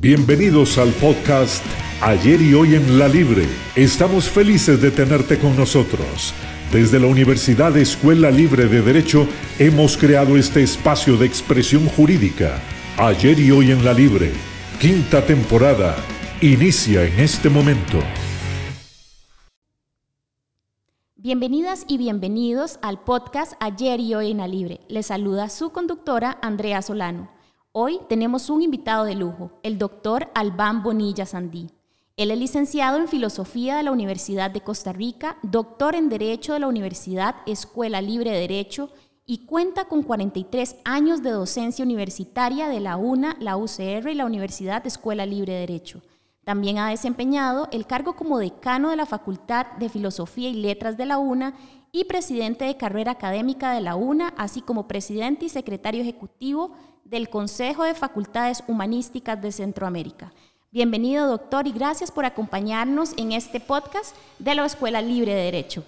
Bienvenidos al podcast Ayer y hoy en la Libre. Estamos felices de tenerte con nosotros. Desde la Universidad Escuela Libre de Derecho hemos creado este espacio de expresión jurídica. Ayer y hoy en la Libre. Quinta temporada. Inicia en este momento. Bienvenidas y bienvenidos al podcast Ayer y hoy en la Libre. Les saluda su conductora Andrea Solano. Hoy tenemos un invitado de lujo, el doctor Albán Bonilla Sandí. Él es licenciado en Filosofía de la Universidad de Costa Rica, doctor en Derecho de la Universidad Escuela Libre de Derecho y cuenta con 43 años de docencia universitaria de la UNA, la UCR y la Universidad Escuela Libre de Derecho. También ha desempeñado el cargo como decano de la Facultad de Filosofía y Letras de la UNA y presidente de carrera académica de la UNA, así como presidente y secretario ejecutivo del Consejo de Facultades Humanísticas de Centroamérica. Bienvenido, doctor, y gracias por acompañarnos en este podcast de la Escuela Libre de Derecho.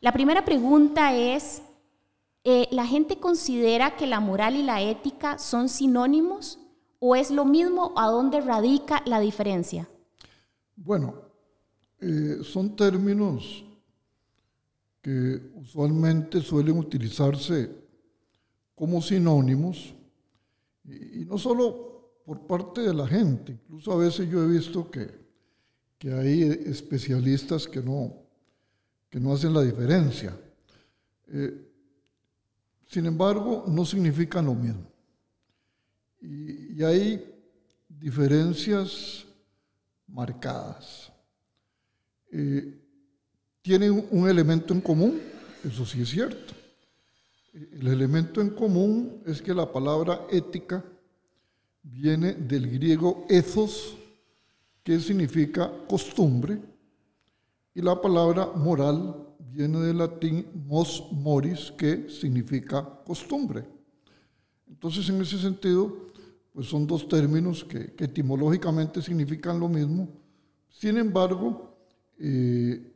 La primera pregunta es, eh, ¿la gente considera que la moral y la ética son sinónimos o es lo mismo? ¿A dónde radica la diferencia? Bueno, eh, son términos que usualmente suelen utilizarse como sinónimos y, no solo por parte de la gente, incluso a veces yo he visto que, que hay especialistas que no, que no hacen la diferencia. Eh, sin embargo, no significan lo mismo. Y, hay diferencias marcadas. Eh, tienen un elemento en común, eso sí es cierto. El elemento en común es que la palabra ética viene del griego ethos, que significa costumbre, y la palabra moral viene del latín mos moris, que significa costumbre. Entonces, en ese sentido, pues son dos términos que, etimológicamente significan lo mismo. Sin embargo, eh,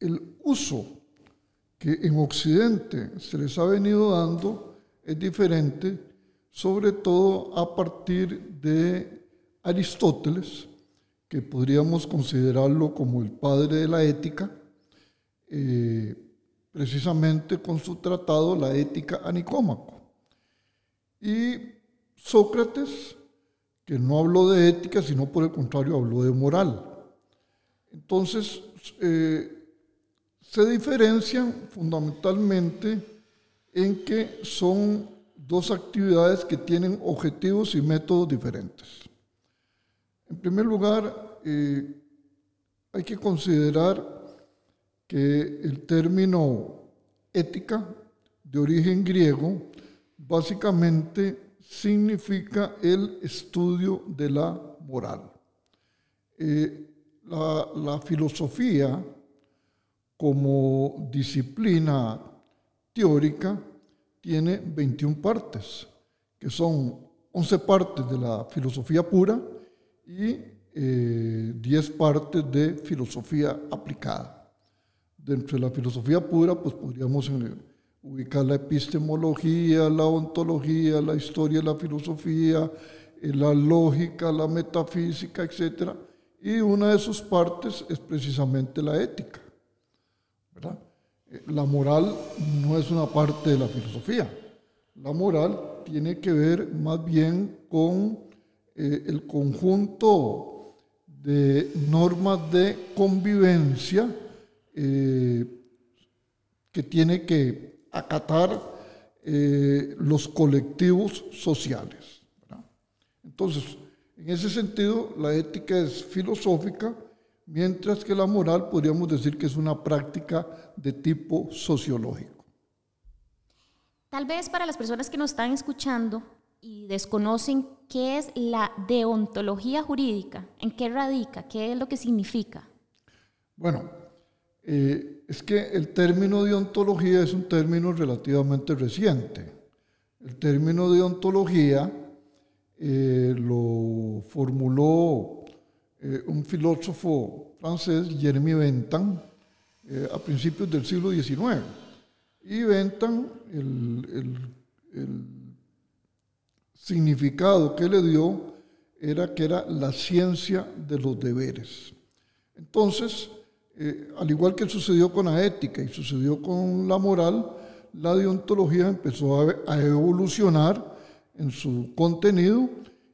el uso que en Occidente se les ha venido dando es diferente, sobre todo a partir de Aristóteles, que podríamos considerarlo como el padre de la ética, eh, precisamente con su tratado La ética a Nicómaco. Y Sócrates, que no habló de ética, sino por el contrario habló de moral. Entonces, eh, se diferencian fundamentalmente en que son dos actividades que tienen objetivos y métodos diferentes. En primer lugar, eh, hay que considerar que el término ética, de origen griego, básicamente significa el estudio de la moral. Eh, la, la filosofía como disciplina teórica tiene 21 partes, que son 11 partes de la filosofía pura y 10 eh, partes de filosofía aplicada. Dentro de la filosofía pura, pues podríamos ubicar la epistemología, la ontología, la historia de la filosofía, eh, la lógica, la metafísica, etc. Y una de sus partes es precisamente la ética. Eh, la moral no es una parte de la filosofía. La moral tiene que ver más bien con eh, el conjunto de normas de convivencia eh, que tiene que acatar los colectivos sociales. Entonces, en ese sentido, la ética es filosófica, mientras que la moral podríamos decir que es una práctica de tipo sociológico. Tal vez para las personas que nos están escuchando y desconocen qué es la deontología jurídica, en qué radica, qué es lo que significa. Bueno, eh, es que el término deontología es un término relativamente reciente. El término deontología eh, lo formuló eh, un filósofo francés, Jeremy Bentham, eh, a principios del siglo XIX. Y Bentham, el, significado que le dio era que era la ciencia de los deberes. Entonces, eh, al igual que sucedió con la ética y sucedió con la moral, la deontología empezó a, evolucionar en su contenido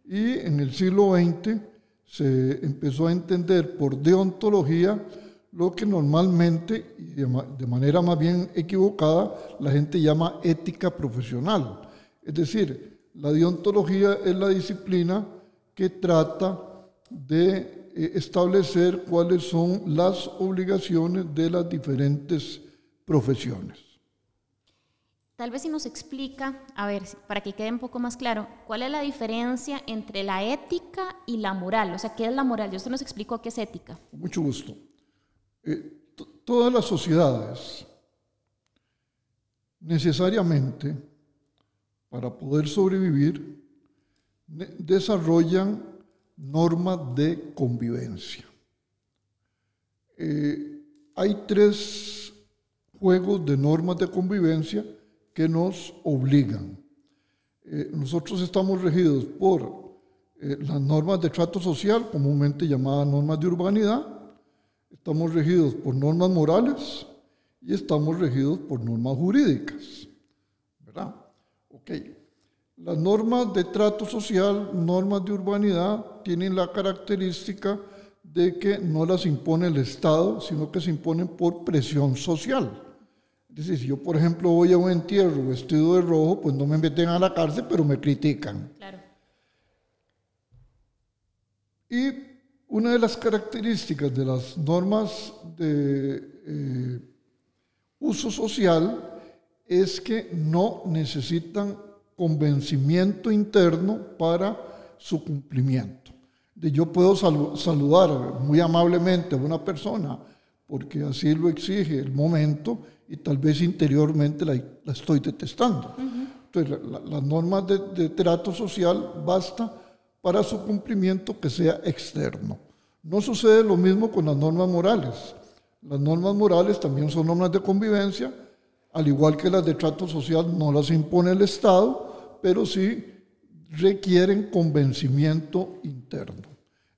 y en el siglo XX se empezó a entender por deontología lo que normalmente y de, manera más bien equivocada la gente llama ética profesional. Es decir, la deontología es la disciplina que trata de eh, establecer cuáles son las obligaciones de las diferentes profesiones. Tal vez si nos explica, a ver, para que quede un poco más claro, cuál es la diferencia entre la ética y la moral. O sea, ¿qué es la moral? Yo usted nos explicó qué es ética. Mucho gusto. Eh, todas las sociedades necesariamente, para poder sobrevivir, desarrollan normas de convivencia. Eh, hay tres juegos de normas de convivencia que nos obligan. Eh, nosotros estamos regidos por eh, las normas de trato social, comúnmente llamadas normas de urbanidad, estamos regidos por normas morales y estamos regidos por normas jurídicas. ¿Verdad? Ok. Las normas de trato social, normas de urbanidad, tienen la característica de que no las impone el Estado, sino que se imponen por presión social. Dice, si yo, por ejemplo, voy a un entierro vestido de rojo, pues no me meten a la cárcel, pero me critican. Claro. Y una de las características de las normas de eh, uso social es que no necesitan convencimiento interno para su cumplimiento. De yo puedo saludar muy amablemente a una persona porque así lo exige el momento y tal vez interiormente la, estoy detestando. Entonces, las normas de, de, trato social basta para su cumplimiento que sea externo. No sucede lo mismo con las normas morales. Las normas morales también son normas de convivencia, al igual que las de trato social no las impone el Estado, pero sí requieren convencimiento interno.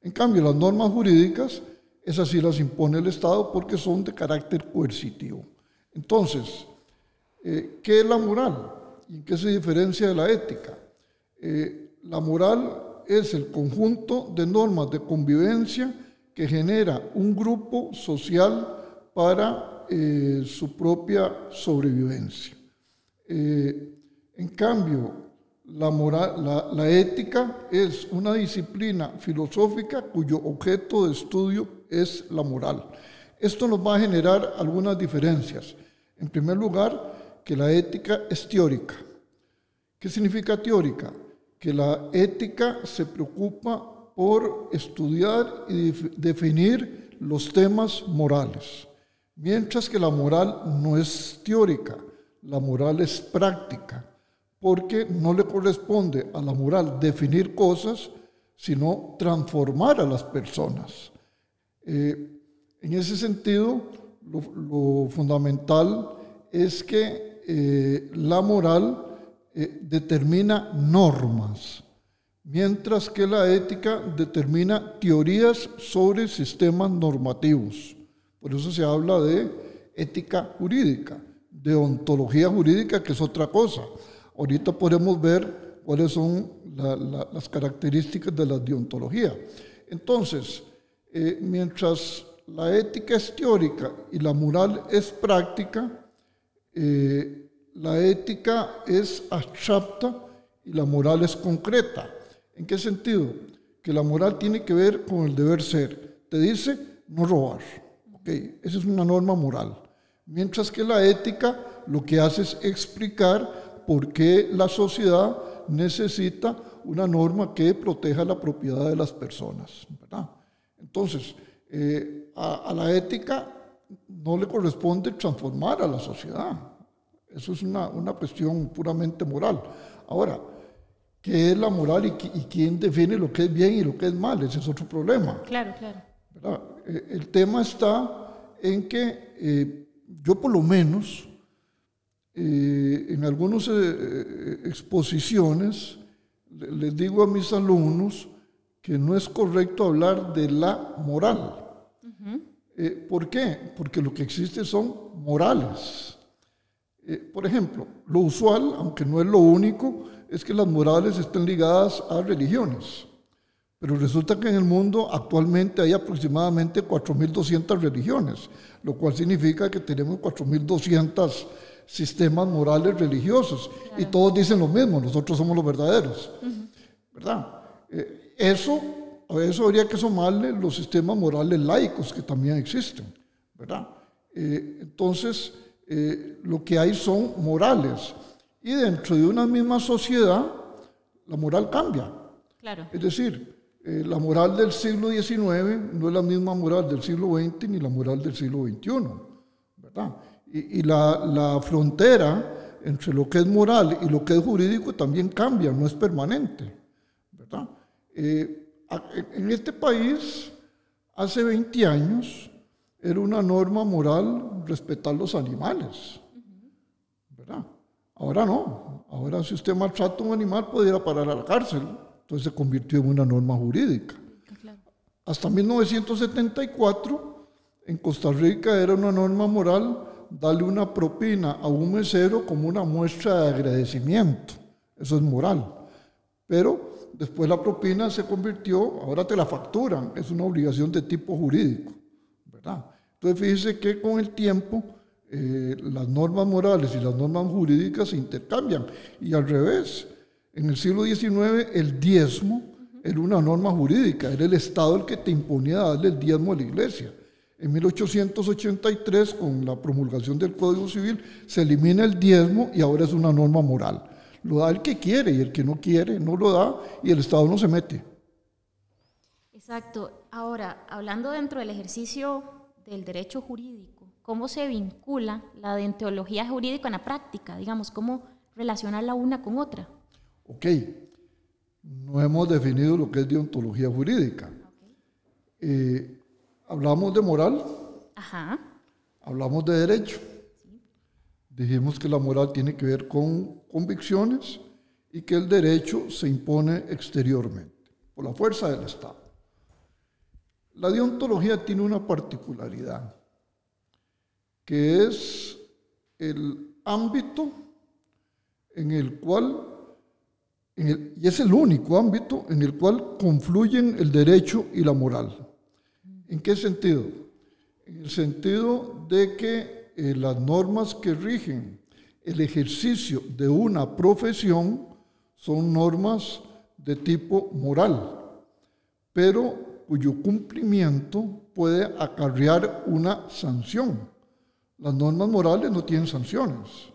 En cambio, las normas jurídicas, esas sí las impone el Estado porque son de carácter coercitivo. Entonces, eh, ¿qué es la moral? ¿Y qué se diferencia de la ética? Eh, la moral es el conjunto de normas de convivencia que genera un grupo social para eh, su propia sobrevivencia. en cambio, la, moral, la, ética es una disciplina filosófica cuyo objeto de estudio es la moral. Esto nos va a generar algunas diferencias. En primer lugar, que la ética es teórica. ¿Qué significa teórica? Que la ética se preocupa por estudiar y definir los temas morales, mientras que la moral no es teórica, la moral es práctica, porque no le corresponde a la moral definir cosas, sino transformar a las personas. Eh, en ese sentido, lo, fundamental es que eh, la moral eh, determina normas, mientras que la ética determina teorías sobre sistemas normativos. Por eso se habla de ética jurídica, de ontología jurídica, que es otra cosa. Ahorita podemos ver cuáles son las características de la deontología. Entonces, eh, mientras la ética es teórica y la moral es práctica, eh, la ética es abstracta y la moral es concreta. ¿En qué sentido? Que la moral tiene que ver con el deber ser. Te dice no robar. Okay, esa es una norma moral. Mientras que la ética lo que hace es explicar por qué la sociedad necesita una norma que proteja la propiedad de las personas. Entonces, eh, a, la ética no le corresponde transformar a la sociedad. Eso es una, una cuestión puramente moral. Ahora, ¿qué es la moral y, quién define lo que es bien y lo que es mal? Ese es otro problema. Claro, claro. Eh, el tema está en que eh, yo por lo menos en algunas exposiciones les digo a mis alumnos que no es correcto hablar de la moral. Eh, ¿Por qué? Porque lo que existe son morales. Eh, por ejemplo, lo usual, aunque no es lo único, es que las morales estén ligadas a religiones. Pero resulta que en el mundo actualmente hay aproximadamente 4.200 religiones, lo cual significa que tenemos 4.200 sistemas morales religiosos y todos dicen lo mismo, nosotros somos los verdaderos. ¿Verdad? Eh, eso, a eso habría que sumarle los sistemas morales laicos que también existen. ¿Verdad? Eh, entonces, eh, lo que hay son morales. Y dentro de una misma sociedad, la moral cambia. Claro. Es decir, la moral del siglo XIX no es la misma moral del siglo XX ni la moral del siglo XXI. ¿verdad? Y, la, frontera entre lo que es moral y lo que es jurídico también cambia, no es permanente. ¿verdad? Eh, en este país, hace 20 años, era una norma moral respetar los animales. ¿verdad? Ahora no. Ahora si usted maltrata a un animal puede ir a parar a la cárcel. Entonces se convirtió en una norma jurídica. Hasta 1974, en Costa Rica era una norma moral darle una propina a un mesero como una muestra de agradecimiento. Eso es moral. Pero después la propina se convirtió, ahora te la facturan, es una obligación de tipo jurídico. ¿verdad? Entonces fíjese que con el tiempo eh, las normas morales y las normas jurídicas se intercambian. Y al revés, en el siglo XIX el diezmo era una norma jurídica, era el Estado el que te imponía darle el diezmo a la iglesia. En 1883, con la promulgación del Código Civil, se elimina el diezmo y ahora es una norma moral. Lo da el que quiere y el que no quiere no lo da y el Estado no se mete. Exacto. Ahora, hablando dentro del ejercicio del derecho jurídico, ¿cómo se vincula la deontología jurídica en la práctica? Digamos, ¿cómo relacionar la una con otra? Ok. No hemos definido lo que es deontología jurídica. Eh, Hablamos de moral. Ajá. Hablamos de derecho. Dijimos que la moral tiene que ver con convicciones y que el derecho se impone exteriormente, por la fuerza del Estado. La deontología tiene una particularidad, que es el ámbito en el cual, y es el único ámbito en el cual confluyen el derecho y la moral. ¿En qué sentido? En el sentido de que eh, las normas que rigen el ejercicio de una profesión son normas de tipo moral, pero cuyo cumplimiento puede acarrear una sanción. Las normas morales no tienen sanciones.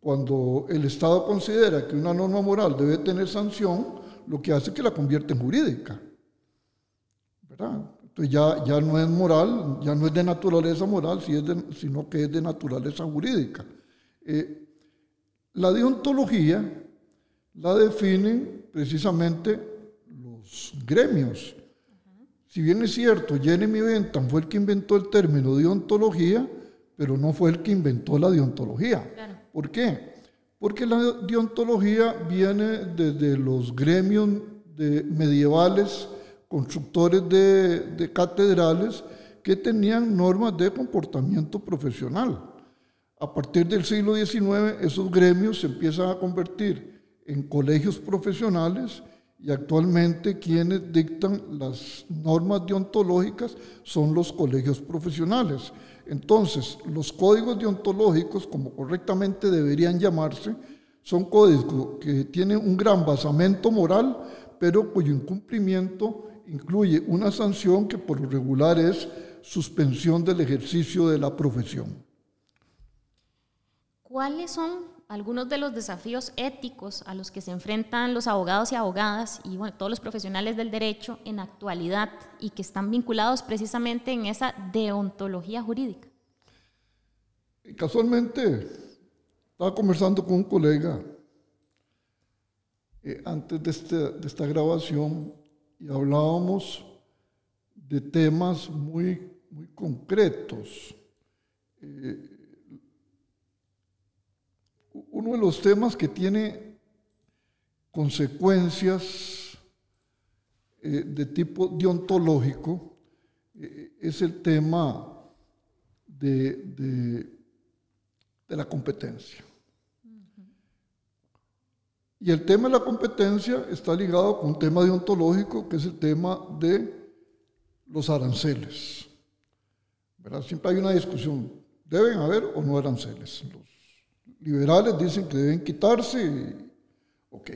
Cuando el Estado considera que una norma moral debe tener sanción, lo que hace es que la convierte en jurídica. ¿Verdad? Entonces ya, ya no es moral, ya no es de naturaleza moral, sino que es de naturaleza jurídica. Eh, la deontología la definen precisamente los gremios. Si bien es cierto, Jeremy Bentham fue el que inventó el término deontología, pero no fue el que inventó la deontología. ¿Por qué? Porque la deontología viene desde los gremios de medievales constructores de, catedrales que tenían normas de comportamiento profesional. A partir del siglo XIX, esos gremios se empiezan a convertir en colegios profesionales y actualmente quienes dictan las normas deontológicas son los colegios profesionales. Entonces, los códigos deontológicos, como correctamente deberían llamarse, son códigos que tienen un gran basamento moral, pero cuyo incumplimiento incluye una sanción que por lo regular es suspensión del ejercicio de la profesión. ¿Cuáles son algunos de los desafíos éticos a los que se enfrentan los abogados y abogadas y bueno, todos los profesionales del derecho en actualidad y que están vinculados precisamente en esa deontología jurídica? Casualmente, estaba conversando con un colega eh, antes de, este, de esta grabación y hablábamos de temas muy, muy concretos. Eh, uno de los temas que tiene consecuencias eh, de tipo deontológico eh, es el tema de, de la competencia. Y el tema de la competencia está ligado con un tema deontológico, que es el tema de los aranceles. Siempre hay una discusión, ¿deben haber o no aranceles? Los liberales dicen que deben quitarse, ok.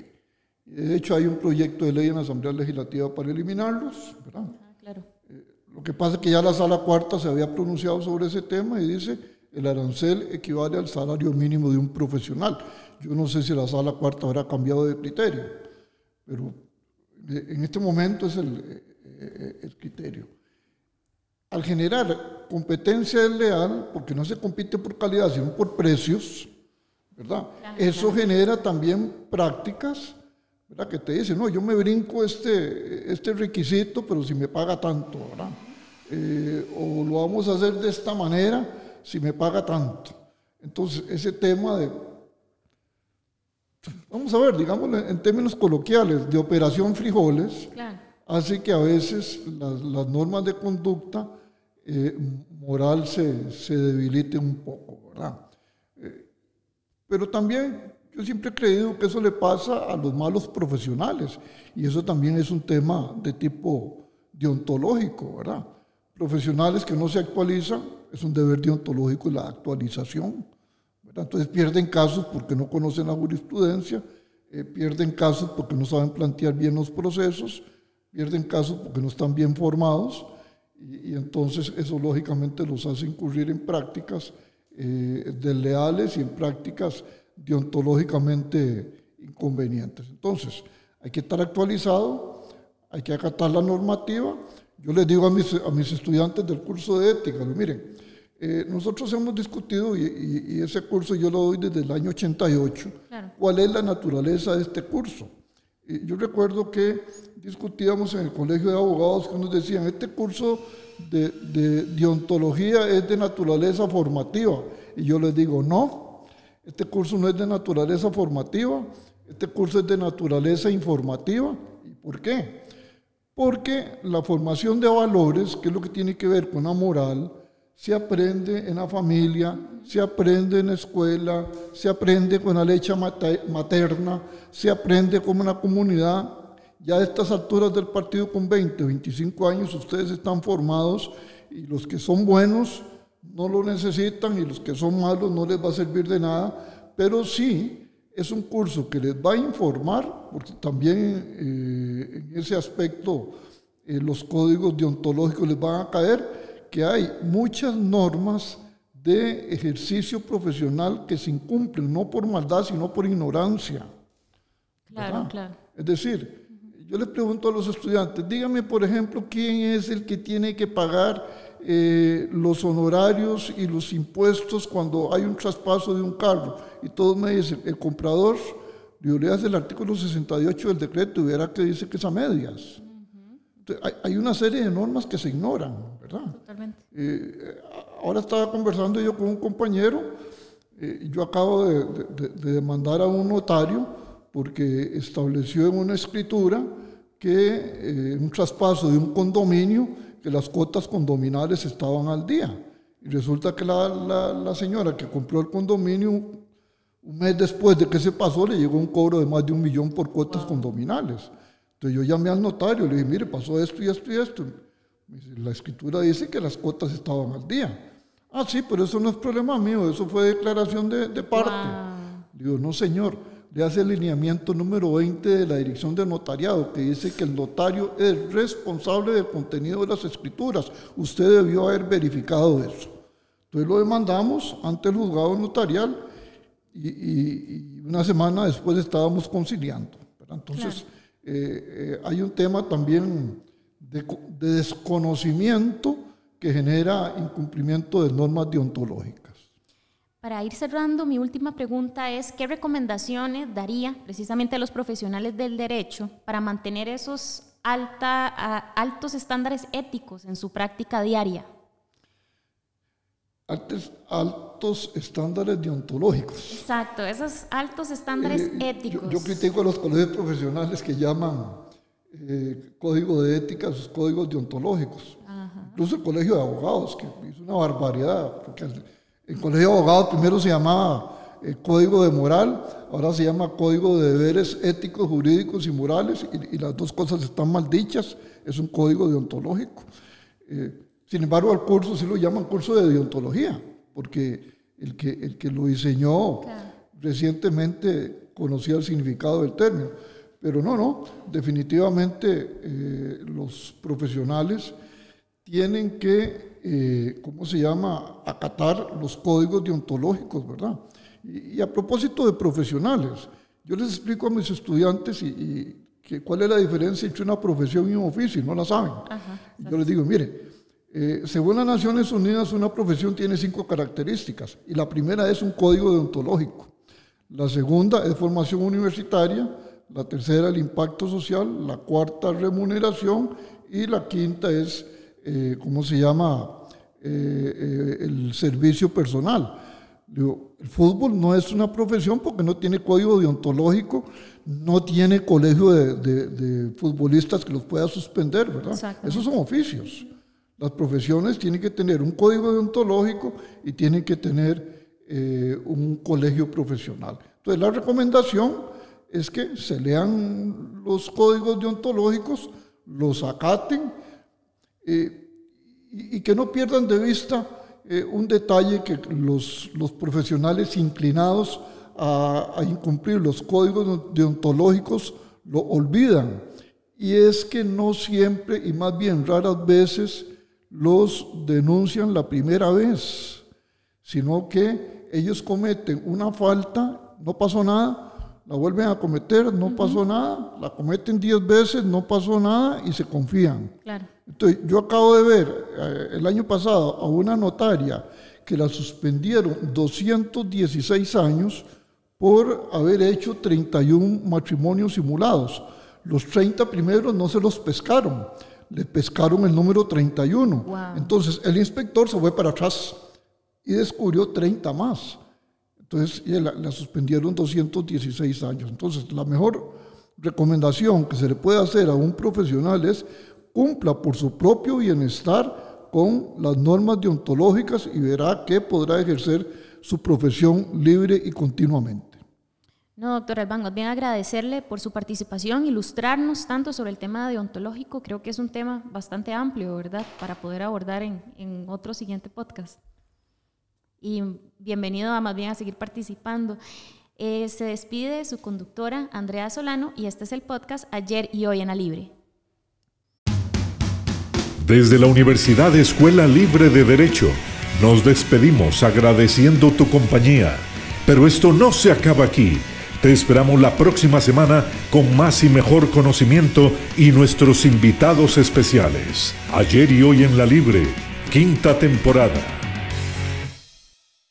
De hecho, hay un proyecto de ley en la Asamblea Legislativa para eliminarlos, ¿verdad? Ah, eh, lo que pasa es que ya la Sala Cuarta se había pronunciado sobre ese tema y dice el arancel equivale al salario mínimo de un profesional. Yo no sé si la Sala Cuarta habrá cambiado de criterio, pero en este momento es el, eh, el criterio. Al generar competencia desleal, porque no se compite por calidad, sino por precios, ¿verdad? Eso genera también prácticas, ¿verdad? Que te dicen, no, yo me brinco este, este requisito, pero si me paga tanto, ¿verdad? Eh, o lo vamos a hacer de esta manera, si me paga tanto. Entonces, ese tema de, vamos a ver, digamos en términos coloquiales, de operación frijoles, hace que a veces las, las normas de conducta eh, moral se, se, debilite un poco, ¿verdad? Eh, pero también yo siempre he creído que eso le pasa a los malos profesionales y eso también es un tema de tipo deontológico, ¿verdad? Profesionales que no se actualizan, es un deber deontológico la actualización. Entonces pierden casos porque no conocen la jurisprudencia, eh, pierden casos porque no saben plantear bien los procesos, pierden casos porque no están bien formados y, entonces eso lógicamente los hace incurrir en prácticas eh, desleales y en prácticas deontológicamente inconvenientes. Entonces, hay que estar actualizado, hay que acatar la normativa. Yo les digo a mis, a mis estudiantes del curso de ética, miren, eh, nosotros hemos discutido, y, ese curso yo lo doy desde el año 88, cuál es la naturaleza de este curso. yo recuerdo que discutíamos en el colegio de abogados que nos decían, este curso de, de deontología es de naturaleza formativa. Y yo les digo, no, este curso no es de naturaleza formativa, este curso es de naturaleza informativa. ¿Y por qué? Porque la formación de valores, que es lo que tiene que ver con la moral, se aprende en la familia, se aprende en la escuela, se aprende con la leche materna, se aprende como una comunidad. Ya a estas alturas del partido con 20, 25 años, ustedes están formados y los que son buenos no lo necesitan y los que son malos no les va a servir de nada, pero sí es un curso que les va a informar, porque también eh, en ese aspecto eh, los códigos deontológicos les van a caer, que hay muchas normas de ejercicio profesional que se incumplen, no por maldad, sino por ignorancia. Claro, claro. Es decir, yo les pregunto a los estudiantes, díganme por ejemplo quién es el que tiene que pagar eh, los honorarios y los impuestos cuando hay un traspaso de un carro. Y todos me dicen, el comprador, yo leas el artículo 68 del decreto y verá que dice que es a medias. Hay, una serie de normas que se ignoran, ¿verdad? Totalmente. Eh, ahora estaba conversando yo con un compañero, eh, yo acabo de, de demandar a un notario porque estableció en una escritura que eh, un traspaso de un condominio, que las cuotas condominales estaban al día. Y resulta que la, la, señora que compró el condominio, un mes después de que se pasó, le llegó un cobro de más de un millón por cuotas condominales. Entonces yo llamé al notario, le dije, mire, pasó esto y esto y esto. La escritura dice que las cuotas estaban al día. Ah, sí, pero eso no es problema mío, eso fue declaración de, de parte. Digo, no, señor le hace el lineamiento número 20 de la Dirección de Notariado, que dice que el notario es responsable del contenido de las escrituras. Usted debió haber verificado eso. Entonces lo demandamos ante el juzgado notarial y, una semana después estábamos conciliando. Entonces eh, eh, hay un tema también de, de desconocimiento que genera incumplimiento de normas deontológicas. Para ir cerrando, mi última pregunta es, ¿qué recomendaciones daría precisamente a los profesionales del derecho para mantener esos alta, altos estándares éticos en su práctica diaria? Altos, altos estándares deontológicos. Exacto, esos altos estándares éticos. Yo, critico a los colegios profesionales que llaman eh, código de ética, sus códigos deontológicos. Incluso el colegio de abogados, que es una barbaridad, porque el, el colegio de abogados primero se llamaba eh, código de moral, ahora se llama código de deberes éticos, jurídicos y morales, y, las dos cosas están mal dichas, es un código deontológico. Eh, sin embargo, al curso sí lo llaman curso de deontología, porque el que, el que lo diseñó recientemente conocía el significado del término. Pero no, no, definitivamente eh, los profesionales tienen que, eh, ¿cómo se llama?, acatar los códigos deontológicos, ¿verdad? Y, a propósito de profesionales, yo les explico a mis estudiantes y, que, cuál es la diferencia entre una profesión y un oficio, y no la saben. yo les digo, mire, eh, según las Naciones Unidas, una profesión tiene cinco características, y la primera es un código deontológico. La segunda es formación universitaria, la tercera el impacto social, la cuarta remuneración y la quinta es, eh, ¿cómo se llama?, eh, el servicio personal. el fútbol no es una profesión porque no tiene código deontológico, no tiene colegio de, futbolistas que los pueda suspender, ¿verdad? Esos son oficios. Las profesiones tienen que tener un código deontológico y tienen que tener eh, un colegio profesional. Entonces la recomendación es que se lean los códigos deontológicos, los acaten eh, y, que no pierdan de vista eh, un detalle que los, profesionales inclinados a, a, incumplir los códigos deontológicos lo olvidan. Y es que no siempre y más bien raras veces los denuncian la primera vez, sino que ellos cometen una falta, no pasó nada, la vuelven a cometer, no pasó nada, la cometen diez veces, no pasó nada y se confían. Entonces, yo acabo de ver eh, el año pasado a una notaria que la suspendieron 216 años por haber hecho 31 matrimonios simulados. Los 30 primeros no se los pescaron le pescaron el número 31. Entonces el inspector se fue para atrás y descubrió 30 más. Entonces la, suspendieron 216 años. Entonces la mejor recomendación que se le puede hacer a un profesional es cumpla por su propio bienestar con las normas deontológicas y verá que podrá ejercer su profesión libre y continuamente. No, doctor Albán, bien agradecerle por su participación, ilustrarnos tanto sobre el tema deontológico. Creo que es un tema bastante amplio, ¿verdad?, para poder abordar en, otro siguiente podcast. Y bienvenido a más bien a seguir participando. Eh, se despide su conductora Andrea Solano y este es el podcast Ayer y Hoy en la Libre. Desde la Universidad Escuela Libre de Derecho, nos despedimos agradeciendo tu compañía. Pero esto no se acaba aquí. Te esperamos la próxima semana con más y mejor conocimiento y nuestros invitados especiales. Ayer y hoy en la Libre, quinta temporada.